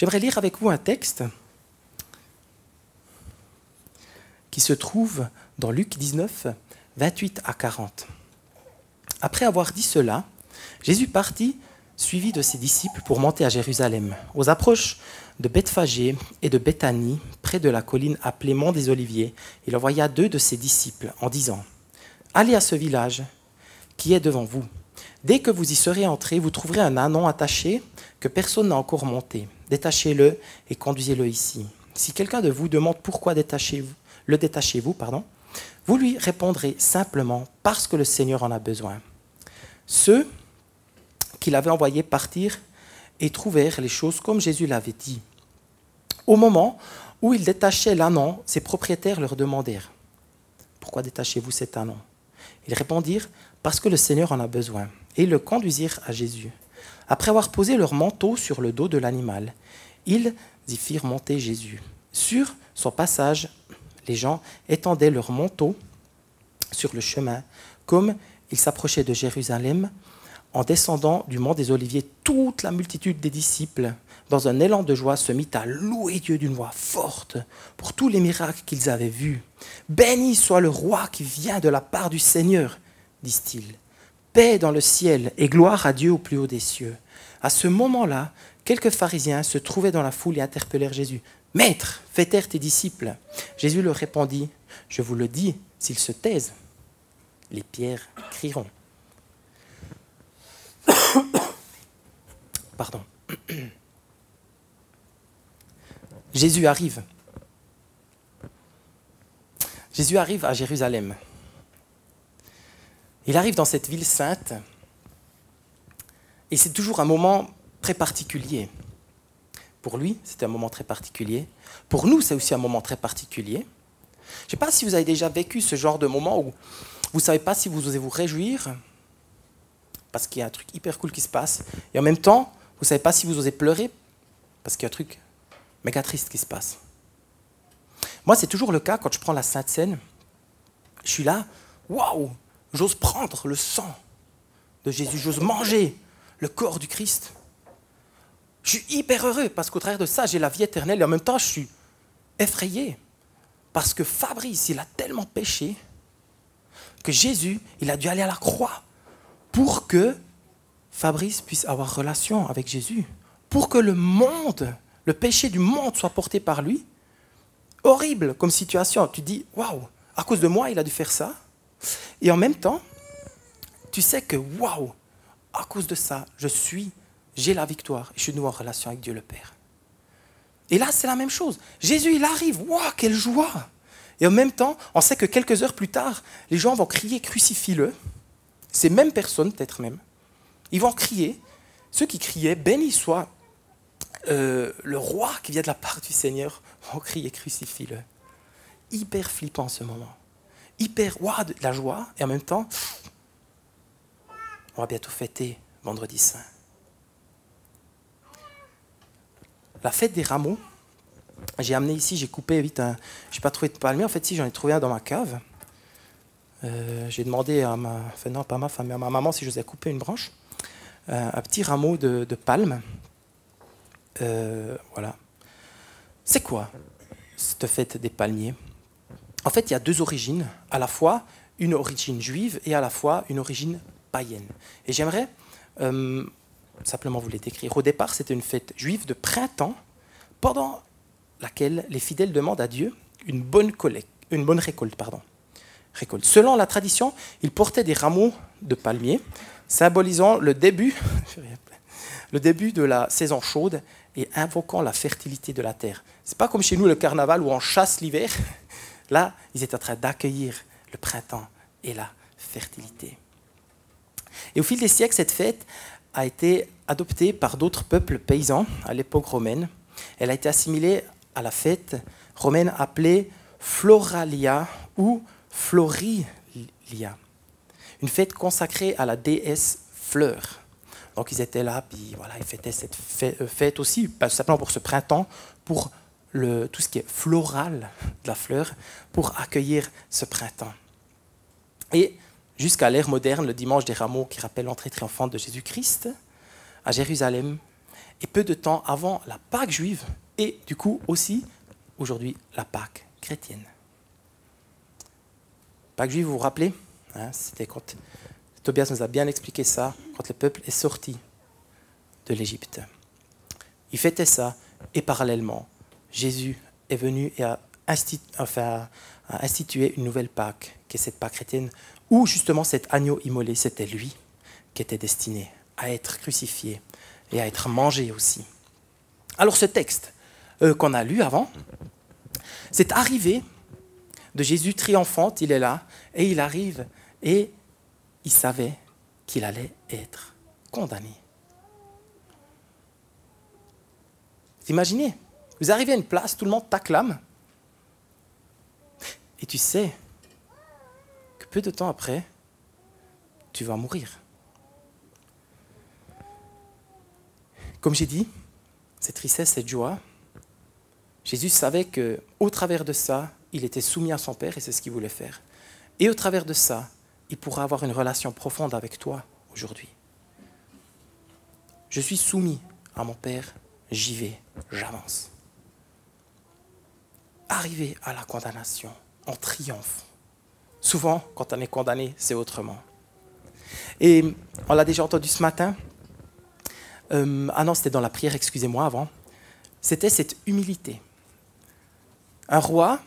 J'aimerais lire avec vous un texte qui se trouve dans Luc 19, 28 à 40. Après avoir dit cela, Jésus partit, suivi de ses disciples, pour monter à Jérusalem. Aux approches de Bethphagée et de Béthanie, près de la colline appelée Mont des Oliviers, il envoya deux de ses disciples en disant Allez à ce village qui est devant vous. Dès que vous y serez entrés, vous trouverez un anon attaché que personne n'a encore monté. Détachez-le et conduisez-le ici. Si quelqu'un de vous demande pourquoi détachez-vous, le détachez-vous, pardon, vous lui répondrez simplement parce que le Seigneur en a besoin. Ceux qu'il avait envoyés partir et trouvèrent les choses comme Jésus l'avait dit. Au moment où ils détachaient l'anon, ses propriétaires leur demandèrent Pourquoi détachez-vous cet anon Ils répondirent Parce que le Seigneur en a besoin. Et ils le conduisirent à Jésus. Après avoir posé leur manteau sur le dos de l'animal, ils y firent monter Jésus. Sur son passage, les gens étendaient leurs manteaux sur le chemin. Comme ils s'approchaient de Jérusalem, en descendant du mont des Oliviers, toute la multitude des disciples, dans un élan de joie, se mit à louer Dieu d'une voix forte pour tous les miracles qu'ils avaient vus. Béni soit le roi qui vient de la part du Seigneur, disent-ils. Paix dans le ciel et gloire à Dieu au plus haut des cieux. À ce moment-là, quelques pharisiens se trouvaient dans la foule et interpellèrent Jésus. Maître, fais taire tes disciples. Jésus leur répondit, Je vous le dis, s'ils se taisent, les pierres crieront. Pardon. Jésus arrive. Jésus arrive à Jérusalem. Il arrive dans cette ville sainte et c'est toujours un moment très particulier. Pour lui, c'était un moment très particulier. Pour nous, c'est aussi un moment très particulier. Je ne sais pas si vous avez déjà vécu ce genre de moment où vous ne savez pas si vous osez vous réjouir, parce qu'il y a un truc hyper cool qui se passe, et en même temps, vous ne savez pas si vous osez pleurer, parce qu'il y a un truc méga triste qui se passe. Moi, c'est toujours le cas quand je prends la Sainte Seine. Je suis là, waouh, j'ose prendre le sang de Jésus, j'ose manger le corps du Christ. Je suis hyper heureux parce qu'au travers de ça, j'ai la vie éternelle et en même temps, je suis effrayé parce que Fabrice, il a tellement péché que Jésus, il a dû aller à la croix pour que Fabrice puisse avoir relation avec Jésus, pour que le monde, le péché du monde soit porté par lui. Horrible comme situation. Tu dis, waouh, à cause de moi, il a dû faire ça. Et en même temps, tu sais que, waouh, cause de ça, je suis j'ai la victoire, je suis nouveau en relation avec Dieu le Père. Et là, c'est la même chose. Jésus, il arrive, waouh, quelle joie Et en même temps, on sait que quelques heures plus tard, les gens vont crier crucifie-le. Ces mêmes personnes, peut-être même, ils vont crier. Ceux qui criaient, béni soit euh, le roi qui vient de la part du Seigneur, vont crier crucifie-le. Hyper flippant ce moment. Hyper, waouh, de la joie, et en même temps, on va bientôt fêter vendredi saint. la fête des rameaux, j'ai amené ici, j'ai coupé vite un. Je n'ai pas trouvé de palmier, en fait, si j'en ai trouvé un dans ma cave. Euh, j'ai demandé à ma. Non, pas ma femme, mais à ma maman si je faisais couper une branche. Un petit rameau de, palme. Euh, voilà. C'est quoi cette fête des palmiers? En fait, il y a deux origines, à la fois une origine juive et à la fois une origine Et j'aimerais simplement vous les décrire. Au départ, c'était une fête juive de printemps pendant laquelle les fidèles demandent à Dieu une bonne, collecte, une bonne récolte, pardon. récolte. Selon la tradition, ils portaient des rameaux de palmiers, symbolisant le début, le début de la saison chaude et invoquant la fertilité de la terre. C'est pas comme chez nous le carnaval où on chasse l'hiver. Là, ils étaient en train d'accueillir le printemps et la fertilité. Et au fil des siècles, cette fête a été adoptée par d'autres peuples paysans à l'époque romaine. Elle a été assimilée à la fête romaine appelée Floralia ou Florilia, une fête consacrée à la déesse fleur. Donc ils étaient là, puis voilà, ils fêtaient cette euh, fête aussi, pas simplement pour ce printemps, pour le, tout ce qui est floral de la fleur, pour accueillir ce printemps. Et jusqu'à l'ère moderne, le dimanche des rameaux qui rappelle l'entrée triomphante de Jésus-Christ à Jérusalem, et peu de temps avant la Pâque juive, et du coup aussi aujourd'hui la Pâque chrétienne. Pâque juive, vous vous rappelez hein, C'était quand Tobias nous a bien expliqué ça, quand le peuple est sorti de l'Égypte. Il fêtait ça, et parallèlement, Jésus est venu et a, institué une nouvelle Pâque, qui est cette Pâque chrétienne, où justement cet agneau immolé, c'était lui qui était destiné à être crucifié et à être mangé aussi. Alors ce texte euh, qu'on a lu avant, c'est arrivé de Jésus triomphant, il est là, et il arrive, et il savait qu'il allait être condamné. Imaginez Vous arrivez à une place, tout le monde t'acclame, et tu sais peu de temps après, tu vas mourir. Comme j'ai dit, cette tristesse, cette joie, Jésus savait que au travers de ça, il était soumis à son Père et c'est ce qu'il voulait faire. Et au travers de ça, il pourra avoir une relation profonde avec toi aujourd'hui. Je suis soumis à mon Père, j'y vais, j'avance. Arriver à la condamnation en triomphe. Souvent, quand on est condamné, c'est autrement. Et on l'a déjà entendu ce matin. Euh, ah non, c'était dans la prière, excusez-moi avant. C'était cette humilité. Un roi,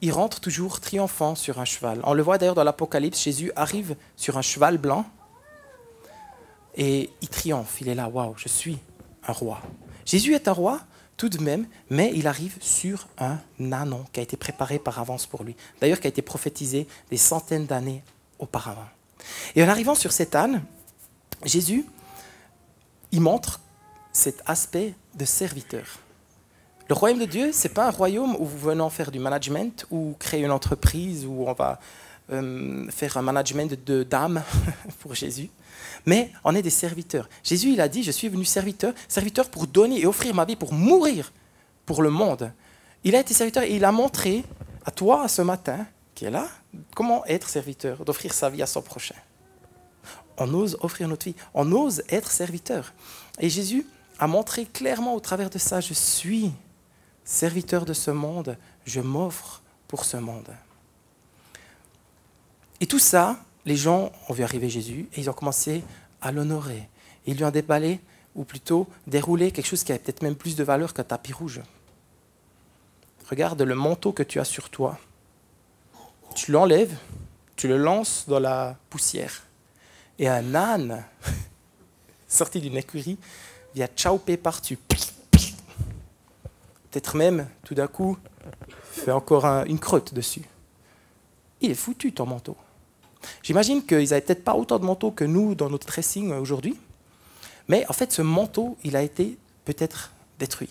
il rentre toujours triomphant sur un cheval. On le voit d'ailleurs dans l'Apocalypse, Jésus arrive sur un cheval blanc et il triomphe. Il est là, waouh, je suis un roi. Jésus est un roi tout de même, mais il arrive sur un anon qui a été préparé par avance pour lui. D'ailleurs, qui a été prophétisé des centaines d'années auparavant. Et en arrivant sur cet âne, Jésus, il montre cet aspect de serviteur. Le royaume de Dieu, ce n'est pas un royaume où vous venez faire du management ou créer une entreprise où on va euh, faire un management de d'âme pour Jésus. Mais on est des serviteurs. Jésus, il a dit, je suis venu serviteur, serviteur pour donner et offrir ma vie, pour mourir pour le monde. Il a été serviteur et il a montré à toi ce matin, qui est là, comment être serviteur, d'offrir sa vie à son prochain. On ose offrir notre vie, on ose être serviteur. Et Jésus a montré clairement au travers de ça, je suis serviteur de ce monde, je m'offre pour ce monde. Et tout ça, les gens ont vu arriver Jésus et ils ont commencé à l'honorer. Ils lui ont déballé, ou plutôt déroulé quelque chose qui avait peut-être même plus de valeur qu'un tapis rouge. Regarde le manteau que tu as sur toi. Tu l'enlèves, tu le lances dans la poussière. Et un âne, sorti d'une écurie, vient chauper par-dessus peut-être même, tout d'un coup, fait encore une crotte dessus. Il est foutu ton manteau. J'imagine qu'ils n'avaient peut-être pas autant de manteaux que nous dans notre dressing aujourd'hui, mais en fait, ce manteau, il a été peut-être détruit.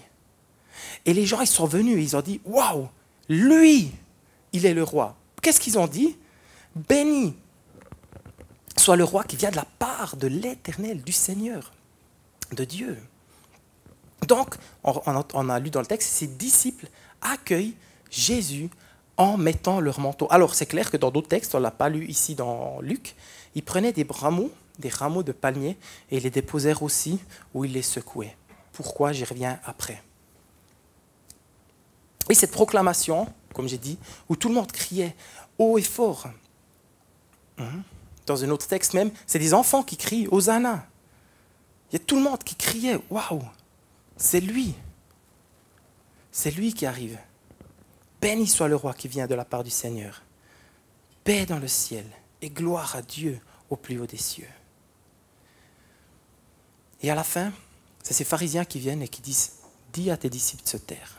Et les gens, ils sont venus et ils ont dit Waouh, lui, il est le roi. Qu'est-ce qu'ils ont dit? Béni soit le roi qui vient de la part de l'Éternel, du Seigneur, de Dieu. Donc, on, a lu dans le texte, ses disciples accueillent Jésus en mettant leur manteau. Alors, c'est clair que dans d'autres textes, on l'a pas lu ici dans Luc, ils prenaient des rameaux, des rameaux de palmier, et les déposèrent aussi où ils les secouaient. Pourquoi J'y reviens après? Et cette proclamation, comme j'ai dit, où tout le monde criait haut et fort, hein, dans un autre texte même, c'est des enfants qui crient Hosanna. Il y a tout le monde qui criait Waouh c'est lui. C'est lui qui arrive. Béni soit le roi qui vient de la part du Seigneur. Paix dans le ciel et gloire à Dieu au plus haut des cieux. Et à la fin, c'est ces pharisiens qui viennent et qui disent, dis à tes disciples de se taire.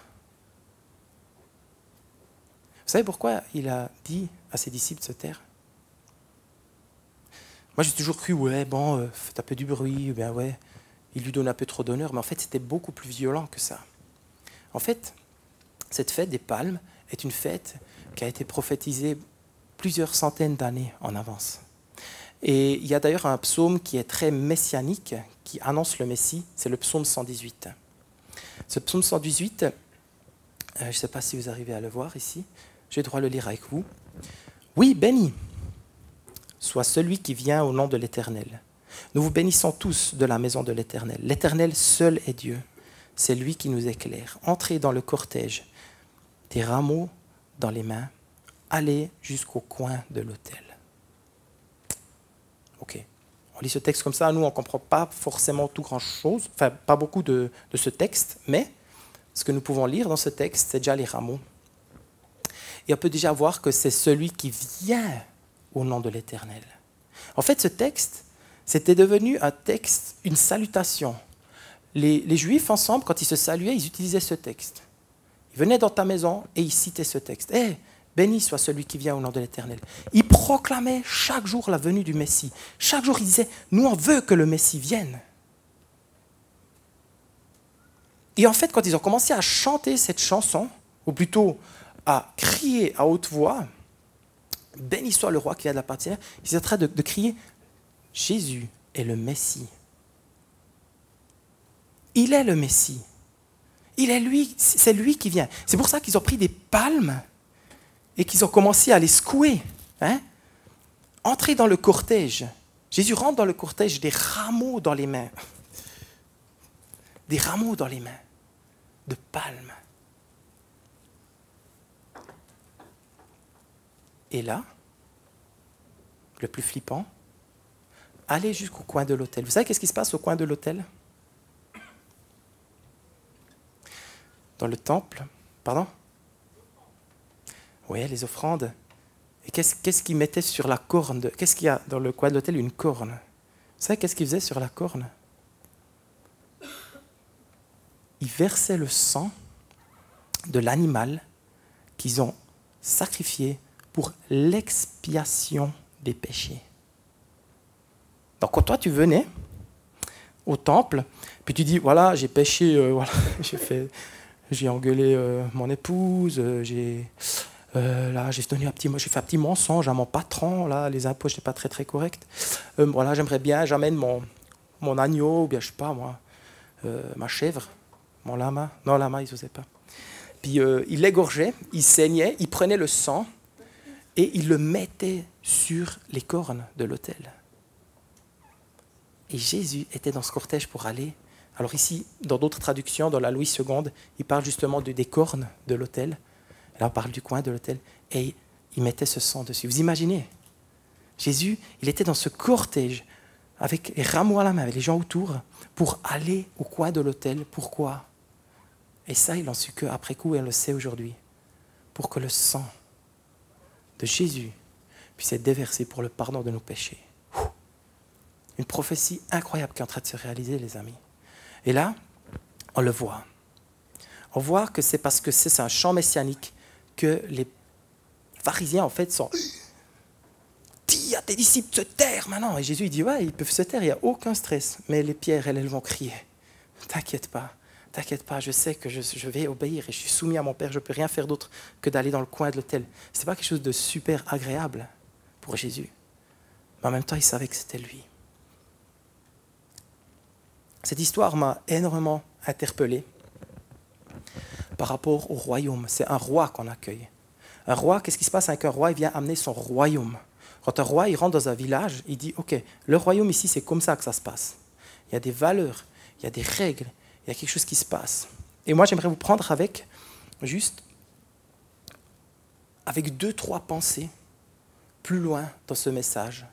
Vous savez pourquoi il a dit à ses disciples de se taire? Moi j'ai toujours cru, ouais, bon, euh, faites un peu du bruit, ben ouais, il lui donne un peu trop d'honneur, mais en fait c'était beaucoup plus violent que ça. En fait, cette fête des palmes est une fête qui a été prophétisée plusieurs centaines d'années en avance. Et il y a d'ailleurs un psaume qui est très messianique, qui annonce le Messie, c'est le psaume 118. Ce psaume 118, euh, je ne sais pas si vous arrivez à le voir ici, je vais droit le lire avec vous. Oui, béni soit celui qui vient au nom de l'Éternel. Nous vous bénissons tous de la maison de l'Éternel. L'Éternel seul est Dieu. C'est lui qui nous éclaire. Entrez dans le cortège, des rameaux dans les mains, allez jusqu'au coin de l'autel. Ok. On lit ce texte comme ça, nous on ne comprend pas forcément tout grand-chose, enfin pas beaucoup de, de ce texte, mais ce que nous pouvons lire dans ce texte, c'est déjà les rameaux. Et on peut déjà voir que c'est celui qui vient au nom de l'Éternel. En fait, ce texte, c'était devenu un texte, une salutation. Les, Juifs, ensemble, quand ils se saluaient, ils utilisaient ce texte. Ils venaient dans ta maison et ils citaient ce texte. Eh, béni soit celui qui vient au nom de l'Éternel. Ils proclamaient chaque jour la venue du Messie. Chaque jour, ils disaient, nous, on veut que le Messie vienne. Et en fait, quand ils ont commencé à chanter cette chanson, ou plutôt à crier à haute voix, béni soit le roi qui a de la partie, ils étaient en train de crier, Jésus est le Messie. Il est le Messie. Il est lui, c'est lui qui vient. C'est pour ça qu'ils ont pris des palmes et qu'ils ont commencé à les secouer. Hein? Entrer dans le cortège. Jésus rentre dans le cortège des rameaux dans les mains. Des rameaux dans les mains de palmes. Et là, le plus flippant, allez jusqu'au coin de l'hôtel. Vous savez qu'est-ce qui se passe au coin de l'hôtel Dans le temple, pardon? Oui, les offrandes. Et qu'est-ce qu'ils mettaient sur la corne? Qu'est-ce qu'il y a dans le coin de l'hôtel Une corne. Vous savez qu'est-ce qu'ils faisaient sur la corne? Ils versaient le sang de l'animal qu'ils ont sacrifié pour l'expiation des péchés. Donc quand toi tu venais au temple, puis tu dis voilà j'ai péché, euh, voilà, j'ai fait, j'ai engueulé euh, mon épouse, euh, j'ai là j'ai un petit, j'ai fait un petit mensonge à mon patron, là les impôts n'étaient pas très très corrects. voilà j'aimerais bien, j'amène mon mon agneau ou bien je sais pas moi, ma chèvre, mon lama, non lama ils n'osaient pas. Puis il l'égorgeait, il saignait, il prenait le sang et il le mettait sur les cornes de l'autel. Et Jésus était dans ce cortège pour aller. Alors ici, dans d'autres traductions, dans la Louis II, il parle justement de, des cornes de l'autel. Là, on parle du coin de l'autel. Et il mettait ce sang dessus. Vous imaginez? Jésus, il était dans ce cortège avec les rameaux à la main, avec les gens autour, pour aller au coin de l'autel. Pourquoi? Et ça, il en su qu'après coup, et on le sait aujourd'hui. Pour que le sang de Jésus puisse être déversé pour le pardon de nos péchés. Une prophétie incroyable qui est en train de se réaliser, les amis. Et là, on le voit. On voit que c'est parce que c'est un chant messianique que les pharisiens, en fait, sont. Dis à tes disciples se taire maintenant. Et Jésus, il dit Ouais, ils peuvent se taire, il n'y a aucun stress. Mais les pierres, elles, elles vont crier. T'inquiète pas. T'inquiète pas, je sais que je, vais obéir et je suis soumis à mon Père, je ne peux rien faire d'autre que d'aller dans le coin de l'hôtel. Ce n'est pas quelque chose de super agréable pour Jésus. Mais en même temps, il savait que c'était lui. Cette histoire m'a énormément interpellé par rapport au royaume. C'est un roi qu'on accueille. Un roi, qu'est-ce qui se passe avec un roi? Il vient amener son royaume. Quand un roi il rentre dans un village, il dit, OK, le royaume ici, c'est comme ça que ça se passe. Il y a des valeurs, il y a des règles, il y a quelque chose qui se passe. Et moi, j'aimerais vous prendre avec, juste, avec deux, trois pensées plus loin dans ce message,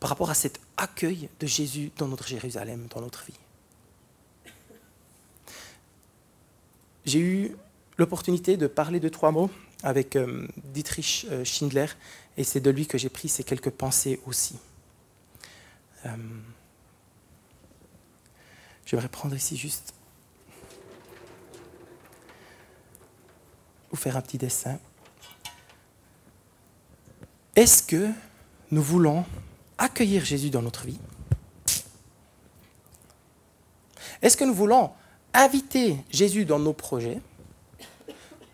par rapport à cet accueil de Jésus dans notre Jérusalem, dans notre vie. J'ai eu l'opportunité de parler de trois mots avec euh, Dietrich euh, Schindler, et c'est de lui que j'ai pris ces quelques pensées aussi. Euh, je vais prendre ici juste. Vous faire un petit dessin. Est-ce que nous voulons accueillir Jésus dans notre vie. Est-ce que nous voulons inviter Jésus dans nos projets?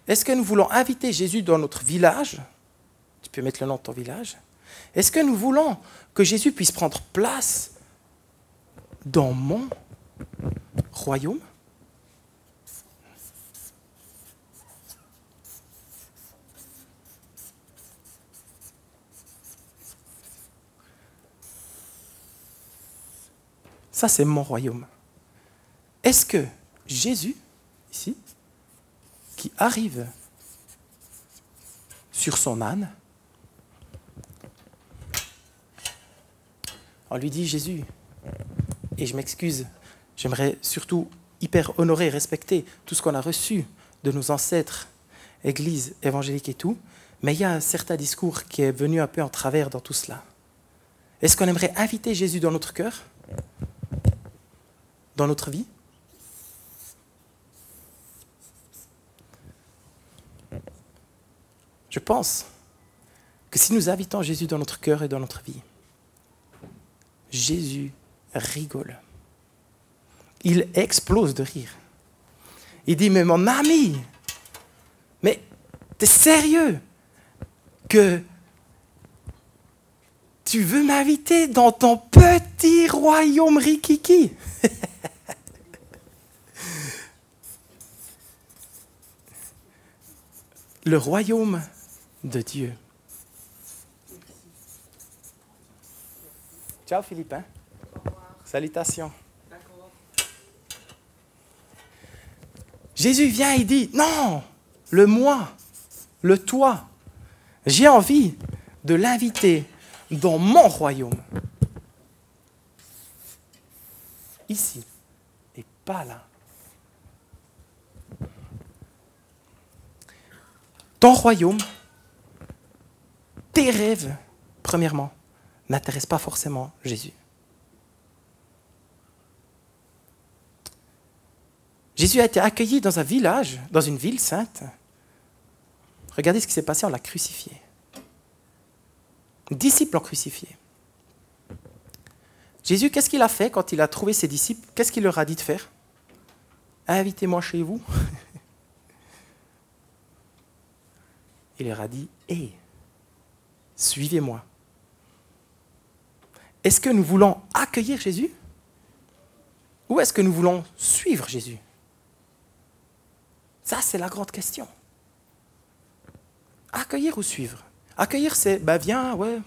Est-ce que nous voulons inviter Jésus dans notre village? Tu peux mettre le nom de ton village. Est-ce que nous voulons que Jésus puisse prendre place dans mon royaume? Ça, c'est mon royaume. Est-ce que Jésus, ici, qui arrive sur son âne, on lui dit Jésus, et je m'excuse, j'aimerais surtout hyper honorer, respecter tout ce qu'on a reçu de nos ancêtres, église évangélique et tout, mais il y a un certain discours qui est venu un peu en travers dans tout cela. Est-ce qu'on aimerait inviter Jésus dans notre cœur? Dans notre vie? Je pense que si nous invitons Jésus dans notre cœur et dans notre vie, Jésus rigole. Il explose de rire. Il dit, mais mon ami, mais t'es sérieux? Que tu veux m'inviter dans ton petit royaume rikiki? Le royaume de Dieu. Ciao Philippe. Hein? Salutations. Jésus vient et dit, non, le moi, le toi, j'ai envie de l'inviter dans mon royaume. Ici, et pas là. Ton royaume, tes rêves, premièrement, n'intéressent pas forcément Jésus. Jésus a été accueilli dans un village, dans une ville sainte. Regardez ce qui s'est passé, on l'a crucifié. Les disciples l'ont crucifié. Jésus, qu'est-ce qu'il a fait quand il a trouvé ses disciples? Qu'est-ce qu'il leur a dit de faire? Invitez-moi chez vous. il leur a dit Hé, suivez-moi. Est-ce que nous voulons accueillir Jésus Ou est-ce que nous voulons suivre Jésus? Ça, c'est la grande question. Accueillir ou suivre? Accueillir, c'est, ben viens, ouais,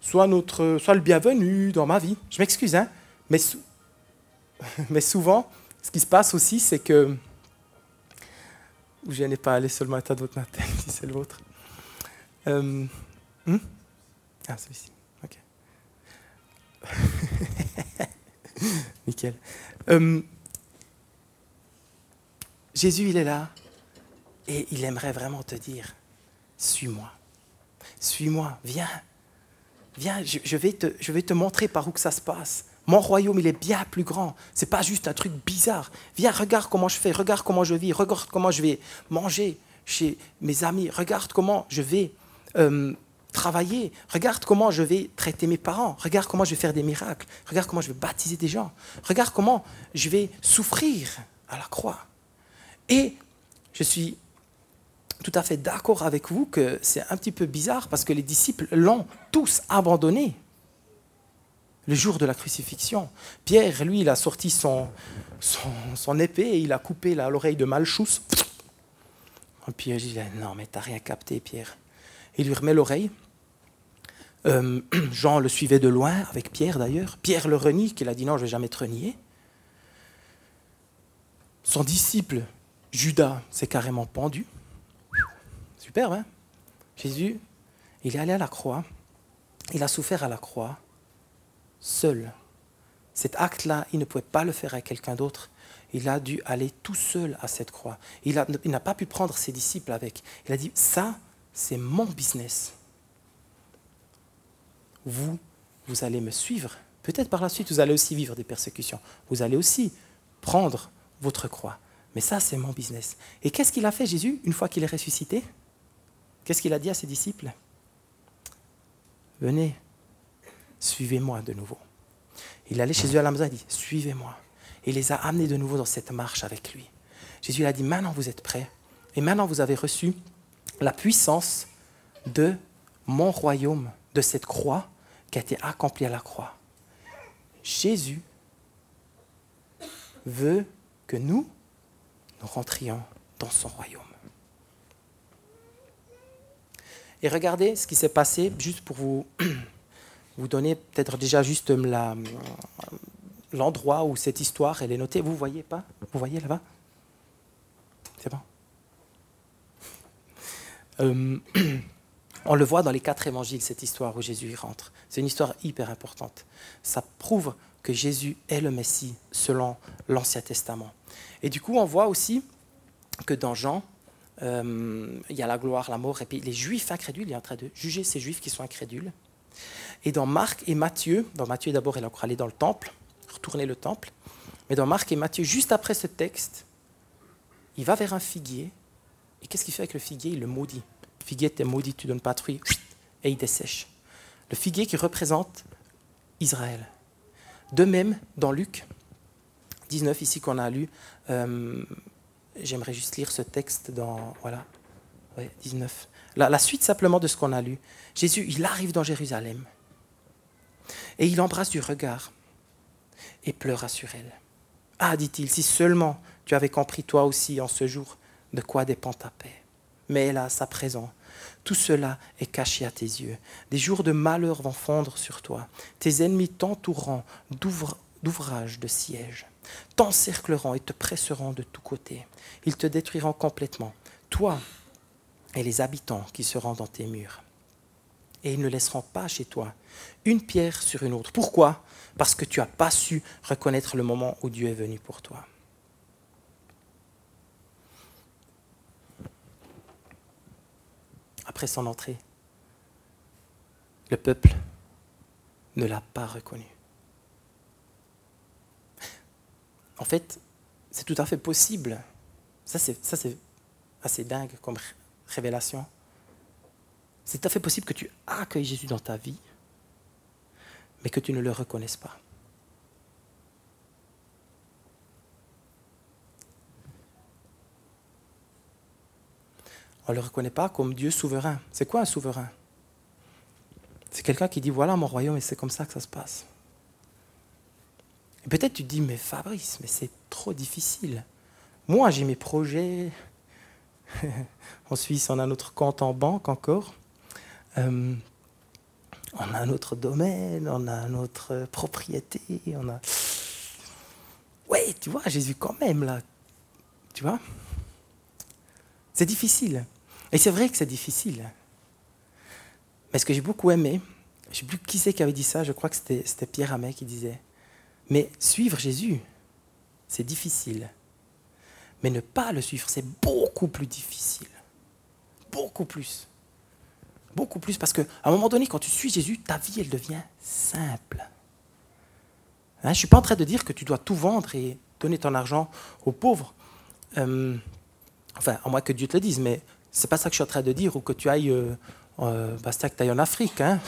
sois, notre, soit le bienvenu dans ma vie. Je m'excuse, hein, mais souvent, ce qui se passe aussi, c'est que je n'ai pas aller seulement à de votre matin, si c'est le vôtre. Euh, hmm? Ah, celui-ci. Ok. Nickel. Euh, Jésus, il est là et il aimerait vraiment te dire, suis-moi. Suis-moi, viens. Viens, je, vais te, je vais te montrer par où que ça se passe. Mon royaume, il est bien plus grand. C'est pas juste un truc bizarre. Viens, regarde comment je fais, regarde comment je vis, regarde comment je vais manger chez mes amis, regarde comment je vais euh, travailler, regarde comment je vais traiter mes parents, regarde comment je vais faire des miracles, regarde comment je vais baptiser des gens, regarde comment je vais souffrir à la croix. Et je suis tout à fait d'accord avec vous que c'est un petit peu bizarre parce que les disciples l'ont tous abandonné le jour de la crucifixion. Pierre, lui, il a sorti son, épée et il a coupé l'oreille de Malchus. Et puis dit, non, mais t'as rien capté, Pierre. Il lui remet l'oreille. Euh, Jean le suivait de loin, avec Pierre d'ailleurs. Pierre le renie, qu'il a dit non, je ne vais jamais te renier. Son disciple, Judas, s'est carrément pendu. Super, hein? Jésus, il est allé à la croix, il a souffert à la croix, seul. Cet acte-là, il ne pouvait pas le faire avec quelqu'un d'autre. Il a dû aller tout seul à cette croix. Il n'a pas pu prendre ses disciples avec. Il a dit, ça, c'est mon business. Vous, vous allez me suivre. Peut-être par la suite, vous allez aussi vivre des persécutions. Vous allez aussi prendre votre croix. Mais ça, c'est mon business. Et qu'est-ce qu'il a fait, Jésus, une fois qu'il est ressuscité? Qu'est-ce qu'il a dit à ses disciples? Venez, suivez-moi de nouveau. Il allait chez eux à la maison, il dit, suivez-moi. Il les a amenés de nouveau dans cette marche avec lui. Jésus a dit, maintenant vous êtes prêts. Et maintenant vous avez reçu la puissance de mon royaume, de cette croix qui a été accomplie à la croix. Jésus veut que nous, nous rentrions dans son royaume. Et regardez ce qui s'est passé, juste pour vous, vous donner peut-être déjà juste la, l'endroit où cette histoire elle est notée. Vous voyez pas? Vous voyez là-bas? C'est bon. Euh, on le voit dans les quatre évangiles, cette histoire où Jésus y rentre. C'est une histoire hyper importante. Ça prouve que Jésus est le Messie selon l'Ancien Testament. Et du coup, on voit aussi que dans Jean, euh, il y a la gloire, la mort, et puis les Juifs incrédules, il est en train de juger ces Juifs qui sont incrédules. Et dans Marc et Matthieu, dans Matthieu d'abord, il a encore allé dans le temple, retourner le temple, mais dans Marc et Matthieu, juste après ce texte, il va vers un figuier, et qu'est-ce qu'il fait avec le figuier? Il le maudit. Le figuier, t'es maudit, tu donnes pas de fruits, et il dessèche. Le figuier qui représente Israël. De même, dans Luc 19, ici qu'on a lu, euh, j'aimerais juste lire ce texte dans, voilà, 19. La, suite simplement de ce qu'on a lu. Jésus, il arrive dans Jérusalem et il embrasse du regard et pleura sur elle. Ah, dit-il, si seulement tu avais compris toi aussi en ce jour de quoi dépend ta paix. Mais hélas, à présent, tout cela est caché à tes yeux. Des jours de malheur vont fondre sur toi. Tes ennemis t'entoureront d'ouvrages de siège, t'encercleront et te presseront de tous côtés. Ils te détruiront complètement, toi et les habitants qui seront dans tes murs. Et ils ne laisseront pas chez toi une pierre sur une autre. Pourquoi? Parce que tu n'as pas su reconnaître le moment où Dieu est venu pour toi. après son entrée. Le peuple ne l'a pas reconnu. En fait, c'est tout à fait possible. Ça, c'est, assez dingue comme révélation. C'est tout à fait possible que tu accueilles Jésus dans ta vie, mais que tu ne le reconnaisses pas. on ne le reconnaît pas comme Dieu souverain. C'est quoi un souverain? C'est quelqu'un qui dit voilà mon royaume et c'est comme ça que ça se passe. Peut-être tu dis mais Fabrice, mais c'est trop difficile. Moi j'ai mes projets. en Suisse on a notre compte en banque encore. Euh, on a notre domaine, on a notre propriété, on a. Ouais, tu vois, Jésus quand même là. Tu vois? C'est difficile. Et c'est vrai que c'est difficile. Mais ce que j'ai beaucoup aimé, je ne sais plus qui c'est qui avait dit ça, je crois que c'était Pierre Amet qui disait, mais suivre Jésus, c'est difficile. Mais ne pas le suivre, c'est beaucoup plus difficile. Beaucoup plus. Beaucoup plus, parce qu'à un moment donné, quand tu suis Jésus, ta vie, elle devient simple. Hein, je ne suis pas en train de dire que tu dois tout vendre et donner ton argent aux pauvres. Euh, Enfin, à moins que Dieu te le dise, mais c'est pas ça que je suis en train de dire, ou que tu ailles, euh, euh, que tu ailles en Afrique. Hein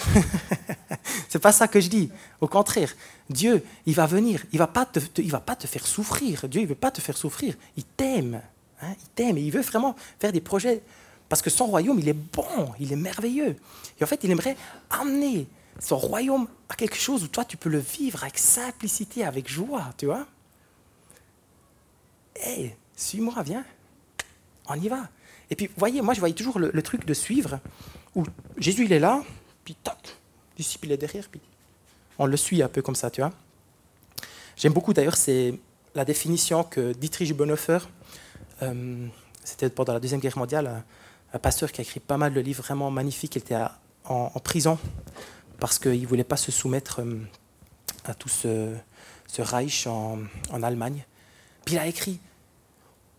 c'est pas ça que je dis. Au contraire, Dieu, il va venir, il va pas te, il va pas te faire souffrir. Dieu, il veut pas te faire souffrir. Il t'aime, hein il t'aime, et il veut vraiment faire des projets parce que son royaume, il est bon, il est merveilleux. Et en fait, il aimerait amener son royaume à quelque chose où toi, tu peux le vivre avec simplicité, avec joie, tu vois. Hé, suis-moi, viens on y va. Et puis, vous voyez, moi, je voyais toujours le, truc de suivre, où Jésus, il est là, puis tac, le disciple, il est derrière, puis on le suit un peu comme ça, tu vois. J'aime beaucoup, d'ailleurs, c'est la définition que Dietrich Bonhoeffer, euh, c'était pendant la Deuxième Guerre mondiale, un, pasteur qui a écrit pas mal de livres vraiment magnifiques, il était en, prison parce qu'il ne voulait pas se soumettre euh, à tout ce, Reich en Allemagne. Puis il a écrit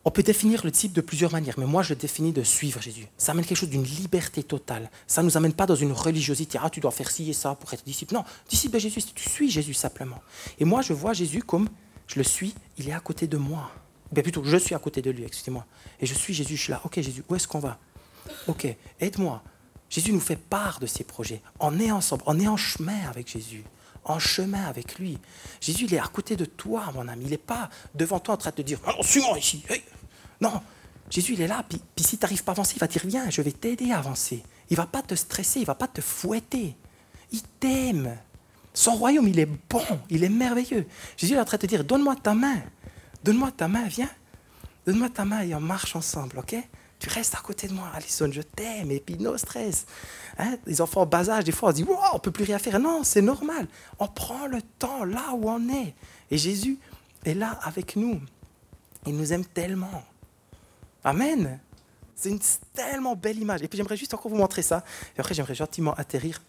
on peut définir le type de plusieurs manières, mais moi je définis de suivre Jésus. Ça amène quelque chose d'une liberté totale. Ça ne nous amène pas dans une religiosité. Ah, tu dois faire ci et ça pour être disciple. Non, disciple de Jésus, tu suis Jésus simplement. Et moi je vois Jésus comme je le suis, il est à côté de moi. Bien plutôt, je suis à côté de lui, excusez-moi. Et je suis Jésus, je suis là. Ok Jésus, où est-ce qu'on va? Ok, aide-moi. Jésus nous fait part de ses projets. On est ensemble, on est en chemin avec Jésus en chemin avec lui. Jésus, il est à côté de toi, mon ami. Il n'est pas devant toi en train de te dire suis-moi ici. Non, Jésus, il est là. Puis, si tu n'arrives pas à avancer, il va dire Viens, je vais t'aider à avancer. Il ne va pas te stresser, il ne va pas te fouetter. Il t'aime. Son royaume, il est bon, il est merveilleux. Jésus est en train de te dire Donne-moi ta main. Donne-moi ta main, viens. Donne-moi ta main et on marche ensemble, ok? Tu restes à côté de moi, Alison, je t'aime, et puis no stress. Hein, les enfants en bas âge, des fois, on se dit, on peut plus rien faire. Non, c'est normal. On prend le temps là où on est. Et Jésus est là avec nous. Il nous aime tellement. Amen. C'est une tellement belle image. Et puis j'aimerais juste encore vous montrer ça. Et après, j'aimerais gentiment atterrir.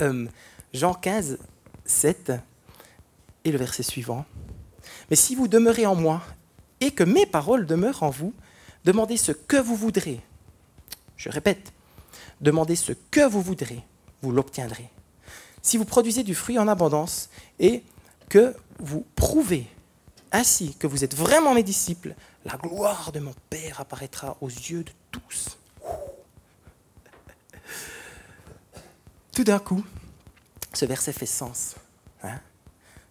Euh, Jean 15, 7 et le verset suivant. Mais si vous demeurez en moi et que mes paroles demeurent en vous, demandez ce que vous voudrez. Je répète, demandez ce que vous voudrez, vous l'obtiendrez. Si vous produisez du fruit en abondance et que vous prouvez ainsi que vous êtes vraiment mes disciples, la gloire de mon Père apparaîtra aux yeux de tous. Tout d'un coup, ce verset fait sens. Hein.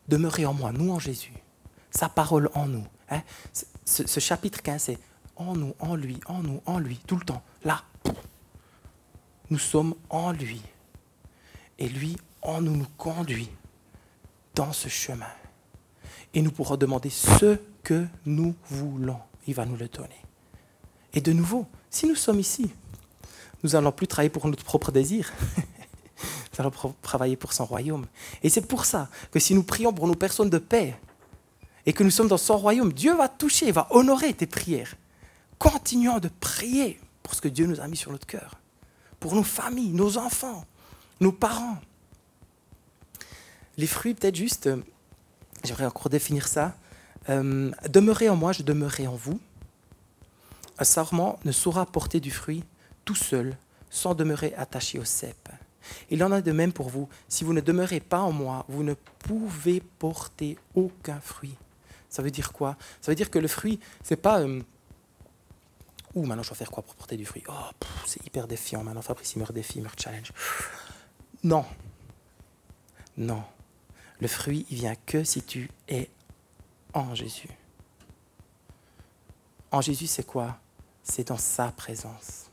Demeurez en moi, nous en Jésus. Sa parole en nous. Hein. Ce, chapitre 15, c'est en nous, en lui, en nous, en lui, tout le temps. Là, nous sommes en lui. Et lui, en nous, nous conduit dans ce chemin. Et nous pourrons demander ce que nous voulons. Il va nous le donner. Et de nouveau, si nous sommes ici, nous n'allons plus travailler pour notre propre désir. nous allons travailler pour son royaume. Et c'est pour ça que si nous prions pour nos personnes de paix et que nous sommes dans son royaume, Dieu va toucher, va honorer tes prières. Continuons de prier pour ce que Dieu nous a mis sur notre cœur. Pour nos familles, nos enfants, nos parents. Les fruits, peut-être juste, j'aimerais encore définir ça. Euh, demeurez en moi, je demeurerai en vous. Un sarment ne saura porter du fruit tout seul, sans demeurer attaché au cep. Il en a de même pour vous. Si vous ne demeurez pas en moi, vous ne pouvez porter aucun fruit. Ça veut dire quoi? Ça veut dire que le fruit, c'est pas. Euh, Ouh, maintenant je dois faire quoi pour porter du fruit? Oh, c'est hyper défiant. Maintenant Fabrice, il me redéfie, il me challenge. Non. Non. Le fruit, il vient que si tu es en Jésus. En Jésus, c'est quoi? C'est dans sa présence.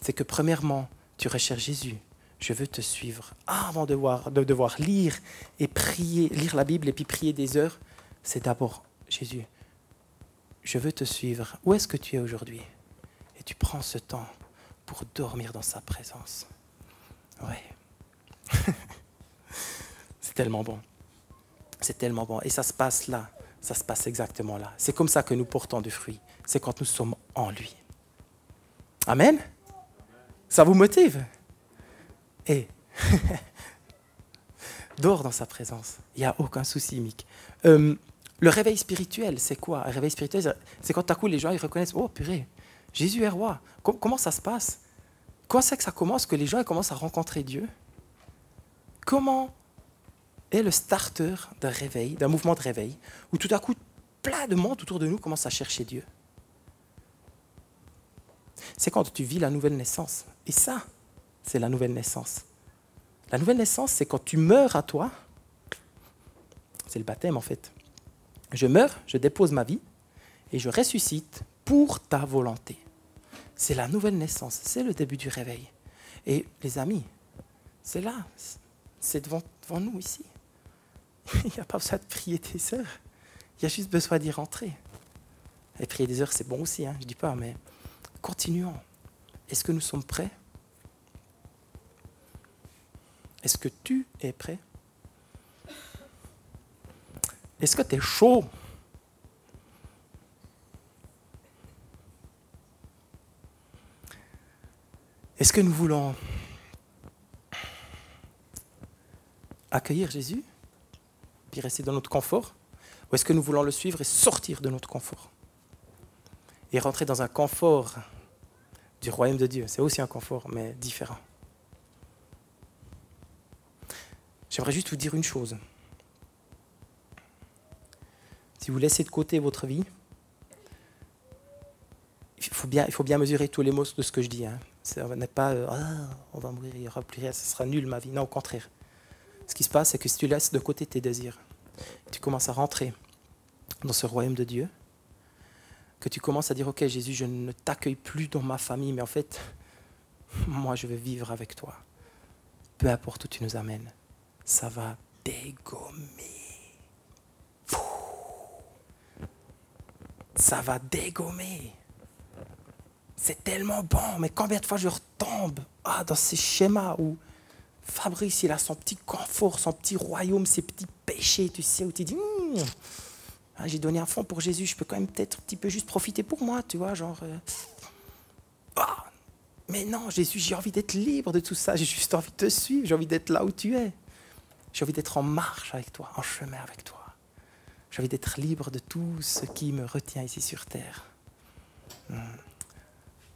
C'est que premièrement, tu recherches Jésus. Je veux te suivre. avant de devoir, de devoir lire et prier, lire la Bible et puis prier des heures, c'est d'abord Jésus. Je veux te suivre. Où est-ce que tu es aujourd'hui? Et tu prends ce temps pour dormir dans sa présence. Oui. c'est tellement bon. C'est tellement bon. Et ça se passe là. Ça se passe exactement là. C'est comme ça que nous portons du fruit. C'est quand nous sommes en lui. Amen? Ça vous motive? Et dors dans sa présence. Il n'y a aucun souci, Mick. Euh, le réveil spirituel, c'est quoi? Un réveil spirituel, c'est quand tout à coup les gens ils reconnaissent Oh purée, Jésus est roi. comment ça se passe? Comment c'est que ça commence que les gens commencent à rencontrer Dieu Comment est le starter d'un réveil, d'un mouvement de réveil, où tout à coup, plein de monde autour de nous commence à chercher Dieu? C'est quand tu vis la nouvelle naissance. Et ça, c'est la nouvelle naissance. La nouvelle naissance, c'est quand tu meurs à toi. C'est le baptême en fait. Je meurs, je dépose ma vie et je ressuscite pour ta volonté. C'est la nouvelle naissance, c'est le début du réveil. Et les amis, c'est là, c'est devant, nous ici. Il n'y a pas besoin de prier des heures. Il y a juste besoin d'y rentrer. Et prier des heures, c'est bon aussi, hein, je ne dis pas, mais continuons. Est-ce que nous sommes prêts? Est-ce que tu es prêt? Est-ce que tu es chaud? Est-ce que nous voulons accueillir Jésus puis rester dans notre confort? Ou est-ce que nous voulons le suivre et sortir de notre confort? Et rentrer dans un confort du royaume de Dieu. C'est aussi un confort, mais différent. J'aimerais juste vous dire une chose. Si vous laissez de côté votre vie, il faut bien, mesurer tous les mots de ce que je dis. Hein. Ce n'est pas euh, ah, on va mourir, il n'y aura plus rien, ce sera nul ma vie. Non, au contraire. Ce qui se passe, c'est que si tu laisses de côté tes désirs, tu commences à rentrer dans ce royaume de Dieu, que tu commences à dire, ok Jésus, je ne t'accueille plus dans ma famille, mais en fait, moi je veux vivre avec toi. Peu importe où tu nous amènes, ça va dégommer. Ça va dégommer. c'est tellement bon, mais combien de fois je retombe ah, dans ces schémas où Fabrice, il a son petit confort, son petit royaume, ses petits péchés, tu sais, où tu dis, hmm, ah, j'ai donné un fond pour Jésus, je peux quand même peut-être un petit peu juste profiter pour moi, tu vois, genre... Euh, ah, mais non, Jésus, j'ai envie d'être libre de tout ça, j'ai juste envie de te suivre, j'ai envie d'être là où tu es. J'ai envie d'être en marche avec toi, en chemin avec toi. J'ai envie d'être libre de tout ce qui me retient ici sur terre. Hmm.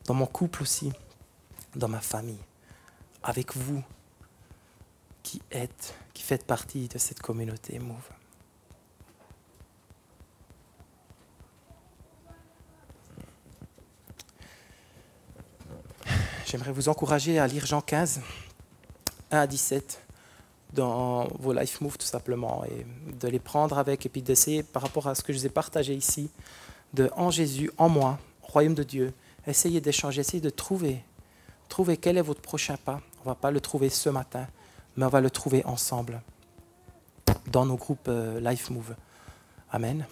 Dans mon couple aussi, dans ma famille, avec vous qui êtes, qui faites partie de cette communauté Move. J'aimerais vous encourager à lire Jean 15, 1 à 17 dans vos life moves tout simplement et de les prendre avec et puis d'essayer par rapport à ce que je vous ai partagé ici de en Jésus, en moi, royaume de Dieu, essayez d'échanger, essayez de trouver trouver quel est votre prochain pas. On ne va pas le trouver ce matin, mais on va le trouver ensemble dans nos groupes euh, Life Move. Amen.